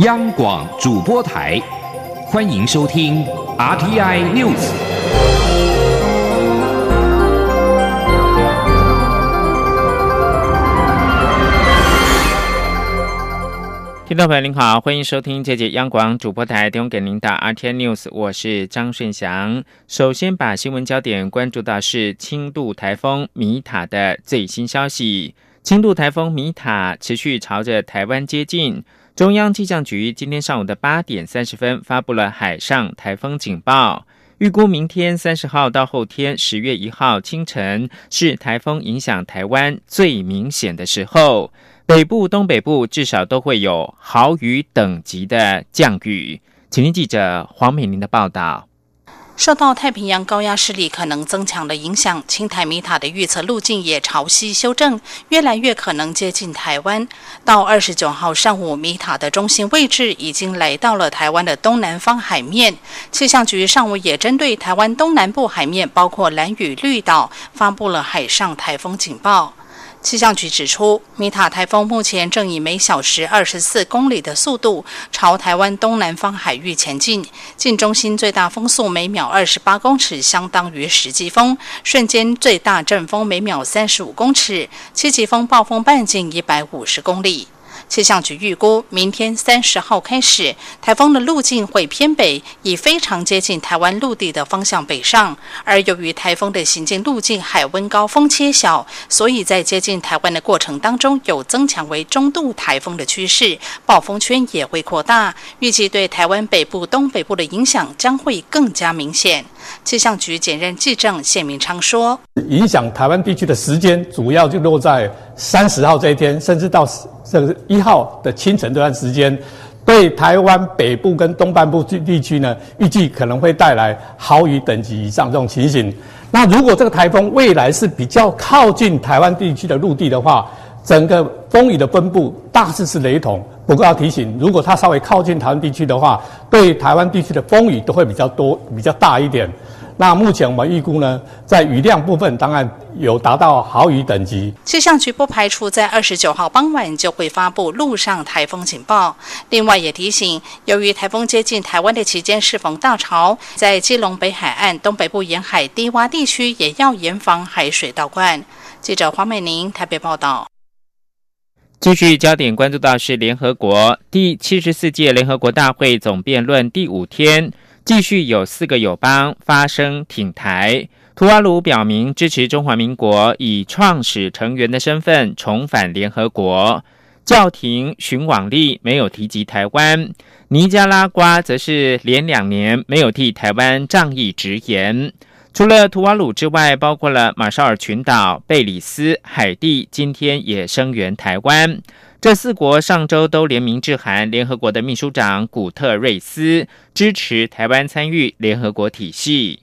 央广主播台，欢迎收听 RTI News。听众朋友您好，欢迎收听这节央广主播台提供给您的 RTI News，我是张顺祥。首先把新闻焦点关注到是轻度台风米塔的最新消息。轻度台风米塔持续朝着台湾接近。中央气象局今天上午的八点三十分发布了海上台风警报，预估明天三十号到后天十月一号清晨是台风影响台湾最明显的时候，北部、东北部至少都会有豪雨等级的降雨。请听记者黄美玲的报道。受到太平洋高压势力可能增强的影响，青台米塔的预测路径也朝西修正，越来越可能接近台湾。到二十九号上午，米塔的中心位置已经来到了台湾的东南方海面。气象局上午也针对台湾东南部海面，包括蓝屿、绿岛，发布了海上台风警报。气象局指出，米塔台风目前正以每小时二十四公里的速度朝台湾东南方海域前进，近中心最大风速每秒二十八公尺，相当于十级风；瞬间最大阵风每秒三十五公尺，七级风暴风半径一百五十公里。气象局预估，明天三十号开始，台风的路径会偏北，以非常接近台湾陆地的方向北上。而由于台风的行进路径海温高、风切小，所以在接近台湾的过程当中，有增强为中度台风的趋势，暴风圈也会扩大。预计对台湾北部、东北部的影响将会更加明显。气象局兼任记者谢明昌说：“影响台湾地区的时间，主要就落在三十号这一天，甚至到这个一号的清晨这段时间，对台湾北部跟东半部地地区呢，预计可能会带来豪雨等级以上这种情形。那如果这个台风未来是比较靠近台湾地区的陆地的话，整个风雨的分布大致是雷同。不过要提醒，如果它稍微靠近台湾地区的话，对台湾地区的风雨都会比较多、比较大一点。那目前我们预估呢，在雨量部分当然有达到豪雨等级。气象局不排除在二十九号傍晚就会发布陆上台风警报。另外也提醒，由于台风接近台湾的期间适逢大潮，在基隆北海岸东北部沿海低洼地区也要严防海水倒灌。记者黄美玲台北报道。继续焦点关注到是联合国第七十四届联合国大会总辩论第五天，继续有四个友邦发声挺台。图瓦卢表明支持中华民国以创始成员的身份重返联合国。教廷寻往例没有提及台湾。尼加拉瓜则是连两年没有替台湾仗义直言。除了图瓦鲁之外，包括了马绍尔群岛、贝里斯、海地，今天也声援台湾。这四国上周都联名致函联合国的秘书长古特瑞斯，支持台湾参与联合国体系。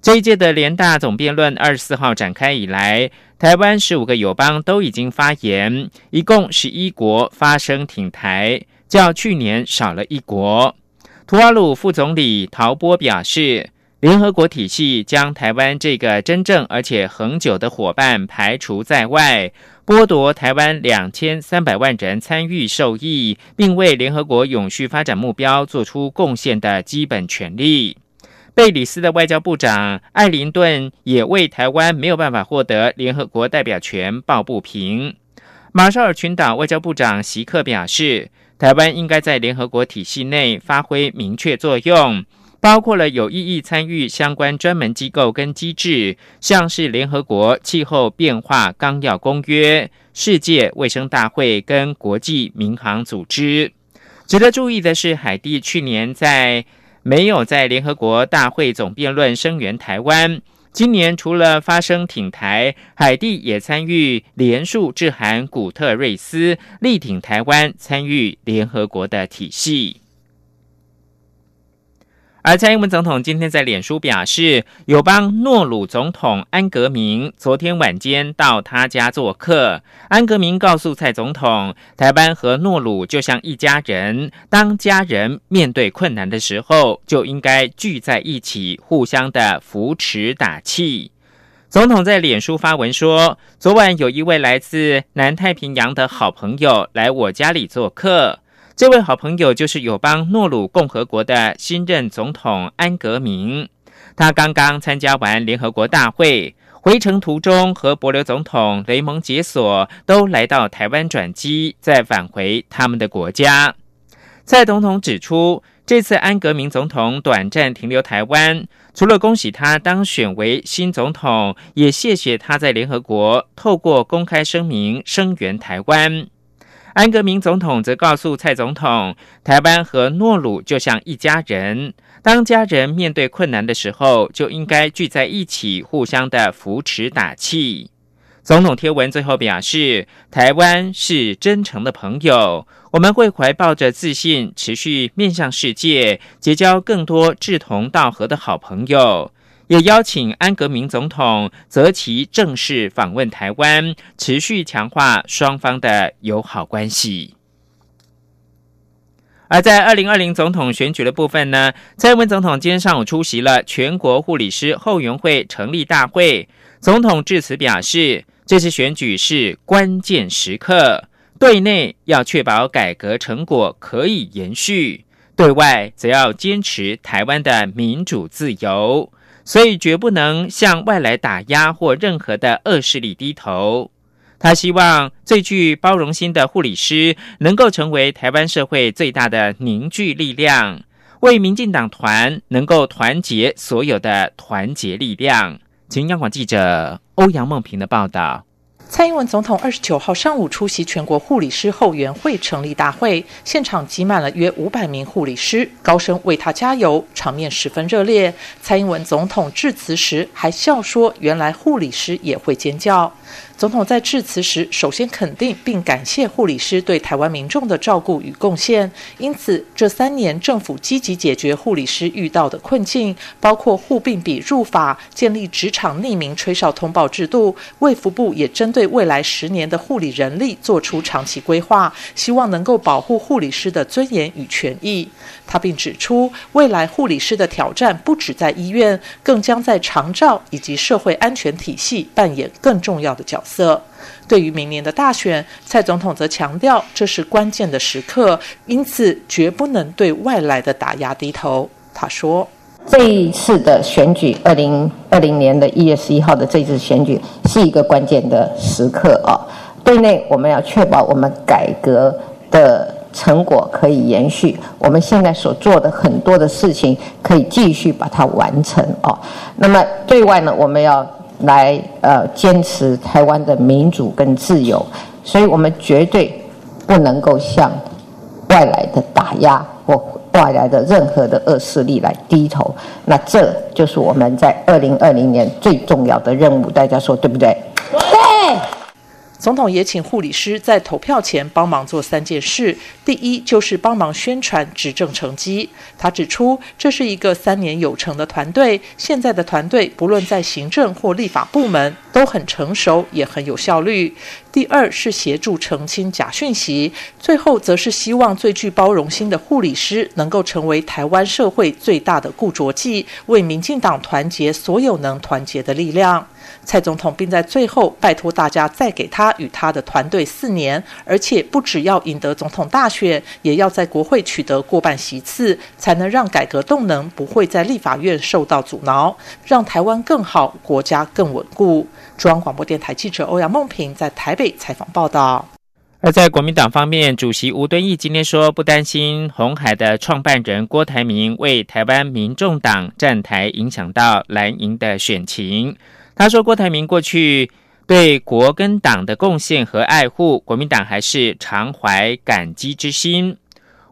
这一届的联大总辩论二十四号展开以来，台湾十五个友邦都已经发言，一共十一国发声挺台，较去年少了一国。图瓦鲁副总理陶波表示。联合国体系将台湾这个真正而且恒久的伙伴排除在外，剥夺台湾两千三百万人参与受益，并为联合国永续发展目标做出贡献的基本权利。贝里斯的外交部长艾林顿也为台湾没有办法获得联合国代表权抱不平。马绍尔群岛外交部长席克表示，台湾应该在联合国体系内发挥明确作用。包括了有意义参与相关专门机构跟机制，像是联合国气候变化纲要公约、世界卫生大会跟国际民航组织。值得注意的是，海地去年在没有在联合国大会总辩论声援台湾，今年除了发声挺台，海地也参与联署致函古特瑞斯，力挺台湾参与联合国的体系。而蔡英文总统今天在脸书表示，友邦诺鲁总统安格明昨天晚间到他家做客。安格明告诉蔡总统，台湾和诺鲁就像一家人，当家人面对困难的时候，就应该聚在一起，互相的扶持打气。总统在脸书发文说，昨晚有一位来自南太平洋的好朋友来我家里做客。这位好朋友就是友邦诺鲁共和国的新任总统安格明。他刚刚参加完联合国大会，回程途中和伯琉总统雷蒙解锁都来到台湾转机，再返回他们的国家。蔡总统指出，这次安格明总统短暂停留台湾，除了恭喜他当选为新总统，也谢谢他在联合国透过公开声明声援台湾。安格明总统则告诉蔡总统，台湾和诺鲁就像一家人，当家人面对困难的时候，就应该聚在一起，互相的扶持打气。总统贴文最后表示，台湾是真诚的朋友，我们会怀抱着自信，持续面向世界，结交更多志同道合的好朋友。也邀请安格明总统择其正式访问台湾，持续强化双方的友好关系。而在二零二零总统选举的部分呢，蔡英文总统今天上午出席了全国护理师后援会成立大会，总统致辞表示。这次选举是关键时刻，对内要确保改革成果可以延续，对外则要坚持台湾的民主自由，所以绝不能向外来打压或任何的恶势力低头。他希望最具包容心的护理师能够成为台湾社会最大的凝聚力量，为民进党团能够团结所有的团结力量。请央广记者欧阳梦平的报道。蔡英文总统二十九号上午出席全国护理师后援会成立大会，现场挤满了约五百名护理师，高声为他加油，场面十分热烈。蔡英文总统致辞时还笑说：“原来护理师也会尖叫。”总统在致辞时，首先肯定并感谢护理师对台湾民众的照顾与贡献。因此，这三年政府积极解决护理师遇到的困境，包括护病比入法、建立职场匿名吹哨通报制度。卫福部也针对未来十年的护理人力做出长期规划，希望能够保护护理师的尊严与权益。他并指出，未来护理师的挑战不止在医院，更将在长照以及社会安全体系扮演更重要的角。色对于明年的大选，蔡总统则强调，这是关键的时刻，因此绝不能对外来的打压低头。他说：“这一次的选举，二零二零年的一月十一号的这次选举，是一个关键的时刻啊！对内，我们要确保我们改革的。”成果可以延续，我们现在所做的很多的事情可以继续把它完成哦。那么对外呢，我们要来呃坚持台湾的民主跟自由，所以我们绝对不能够向外来的打压或外来的任何的恶势力来低头。那这就是我们在二零二零年最重要的任务，大家说对不对？总统也请护理师在投票前帮忙做三件事。第一，就是帮忙宣传执政成绩。他指出，这是一个三年有成的团队。现在的团队不论在行政或立法部门都很成熟，也很有效率。第二是协助澄清假讯息。最后，则是希望最具包容心的护理师能够成为台湾社会最大的固着剂，为民进党团结所有能团结的力量。蔡总统并在最后拜托大家再给他与他的团队四年，而且不只要赢得总统大选，也要在国会取得过半席次，才能让改革动能不会在立法院受到阻挠，让台湾更好，国家更稳固。中央广播电台记者欧阳梦平在台北采访报道。而在国民党方面，主席吴敦义今天说，不担心红海的创办人郭台铭为台湾民众党站台影响到蓝营的选情。他说：“郭台铭过去对国跟党的贡献和爱护，国民党还是常怀感激之心。”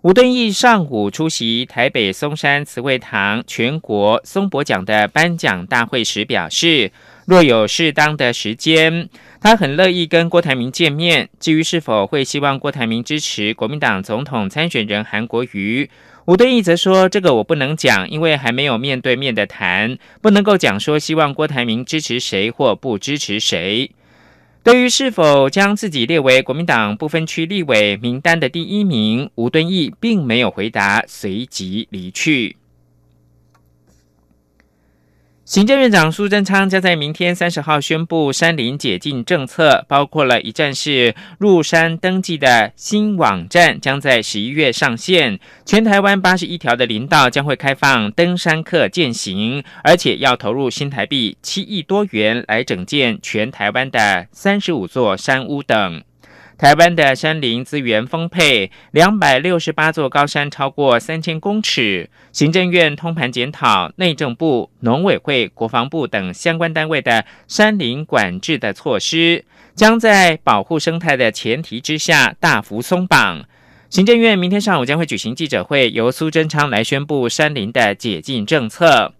吴敦义上午出席台北松山慈惠堂全国松柏奖的颁奖大会时表示：“若有适当的时间，他很乐意跟郭台铭见面。至于是否会希望郭台铭支持国民党总统参选人韩国瑜。”吴敦义则说：“这个我不能讲，因为还没有面对面的谈，不能够讲说希望郭台铭支持谁或不支持谁。对于是否将自己列为国民党不分区立委名单的第一名，吴敦义并没有回答，随即离去。”行政院长苏贞昌将在明天三十号宣布山林解禁政策，包括了一站式入山登记的新网站将在十一月上线，全台湾八十一条的林道将会开放登山客践行，而且要投入新台币七亿多元来整建全台湾的三十五座山屋等。台湾的山林资源丰沛，两百六十八座高山超过三千公尺。行政院通盘检讨内政部、农委会、国防部等相关单位的山林管制的措施，将在保护生态的前提之下大幅松绑。行政院明天上午将会举行记者会，由苏贞昌来宣布山林的解禁政策。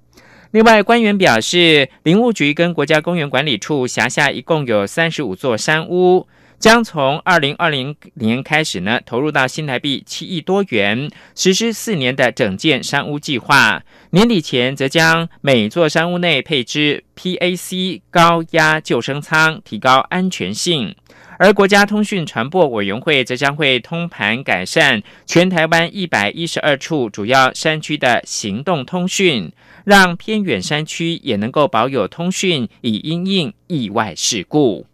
另外，官员表示，林务局跟国家公园管理处辖下一共有三十五座山屋。将从二零二零年开始呢，投入到新台币七亿多元，实施四年的整建山屋计划。年底前，则将每座山屋内配置 PAC 高压救生舱，提高安全性。而国家通讯传播委员会则将会通盘改善全台湾一百一十二处主要山区的行动通讯，让偏远山区也能够保有通讯，以应应意外事故。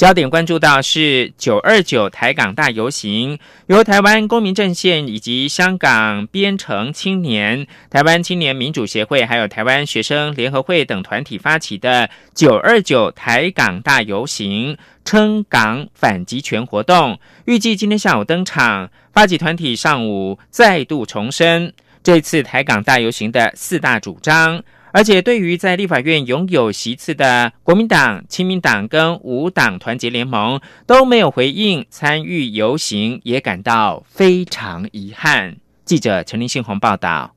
焦点关注到是九二九台港大游行，由台湾公民阵线以及香港编程青年、台湾青年民主协会，还有台湾学生联合会等团体发起的九二九台港大游行，撑港反集权活动，预计今天下午登场。发起团体上午再度重申这次台港大游行的四大主张。而且，对于在立法院拥有席次的国民党、亲民党跟无党团结联盟都没有回应参与游行，也感到非常遗憾。记者陈林信宏报道。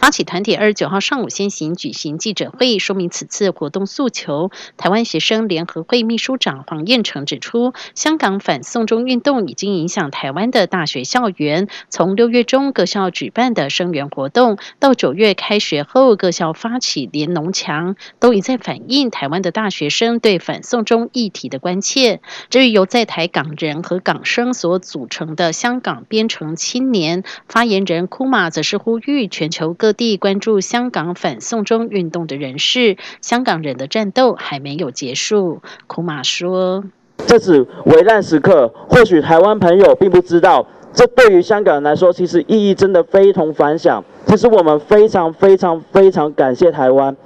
发起团体二十九号上午先行举行记者会，说明此次活动诉求。台湾学生联合会秘书长黄彦成指出，香港反送中运动已经影响台湾的大学校园。从六月中各校举办的声援活动，到九月开学后各校发起联农墙，都已在反映台湾的大学生对反送中议题的关切。至于由在台港人和港生所组成的香港编程青年发言人库马，则是呼吁全球各。各地关注香港反送中运动的人士，香港人的战斗还没有结束。库马说：“这次危难时刻，或许台湾朋友并不知道，这对于香港人来说，其实意义真的非同凡响。其实我们非常非常非常感谢台湾，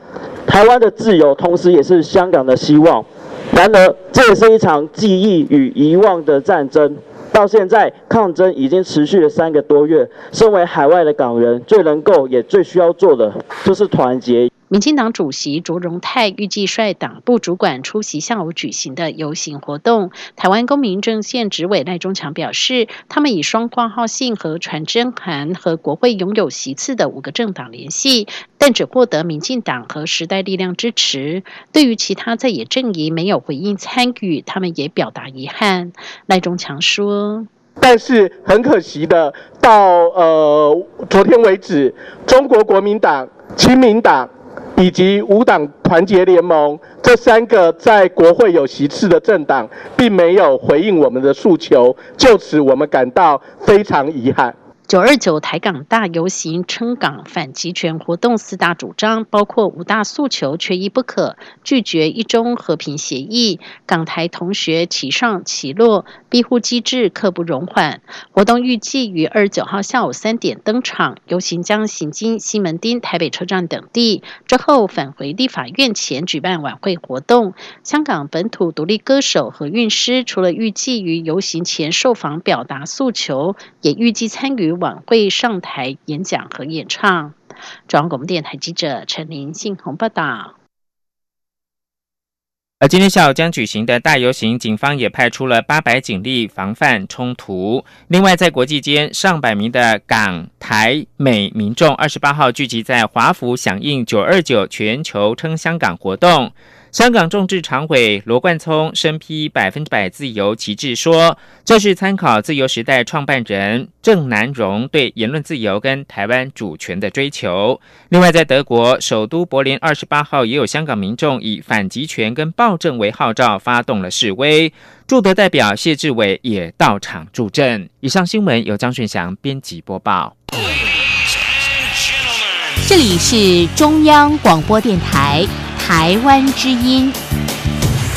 台湾的自由，同时也是香港的希望。然而，这也是一场记忆与遗忘的战争。”到现在，抗争已经持续了三个多月。身为海外的港人，最能够也最需要做的，就是团结。民进党主席卓荣泰预计率党部主管出席下午举行的游行活动。台湾公民阵线执委赖中强表示，他们以双挂号信和传真函和国会拥有席次的五个政党联系，但只获得民进党和时代力量支持。对于其他在野阵营没有回应参与，他们也表达遗憾。赖中强说：“但是很可惜的，到呃昨天为止，中国国民党、亲民党。”以及五党团结联盟这三个在国会有席次的政党，并没有回应我们的诉求，就此我们感到非常遗憾。九二九台港大游行称港反集权活动四大主张，包括五大诉求缺一不可，拒绝一中和平协议，港台同学齐上齐落，庇护机制刻不容缓。活动预计于二十九号下午三点登场，游行将行经西门町、台北车站等地，之后返回立法院前举办晚会活动。香港本土独立歌手和韵诗除了预计于游行前受访表达诉求，也预计参与。晚会上台演讲和演唱。中央广播电台记者陈林信宏报道。而今天下午将举行的大游行，警方也派出了八百警力防范冲突。另外，在国际间，上百名的港、台、美民众二十八号聚集在华府，响应九二九全球称香港活动。香港众志常委罗冠聪身披百分之百自由旗帜，说这是参考自由时代创办人郑南荣对言论自由跟台湾主权的追求。另外，在德国首都柏林，二十八号也有香港民众以反集权跟暴政为号召，发动了示威。驻德代表谢志伟也到场助阵。以上新闻由张顺祥编辑播报。这里是中央广播电台台湾之音。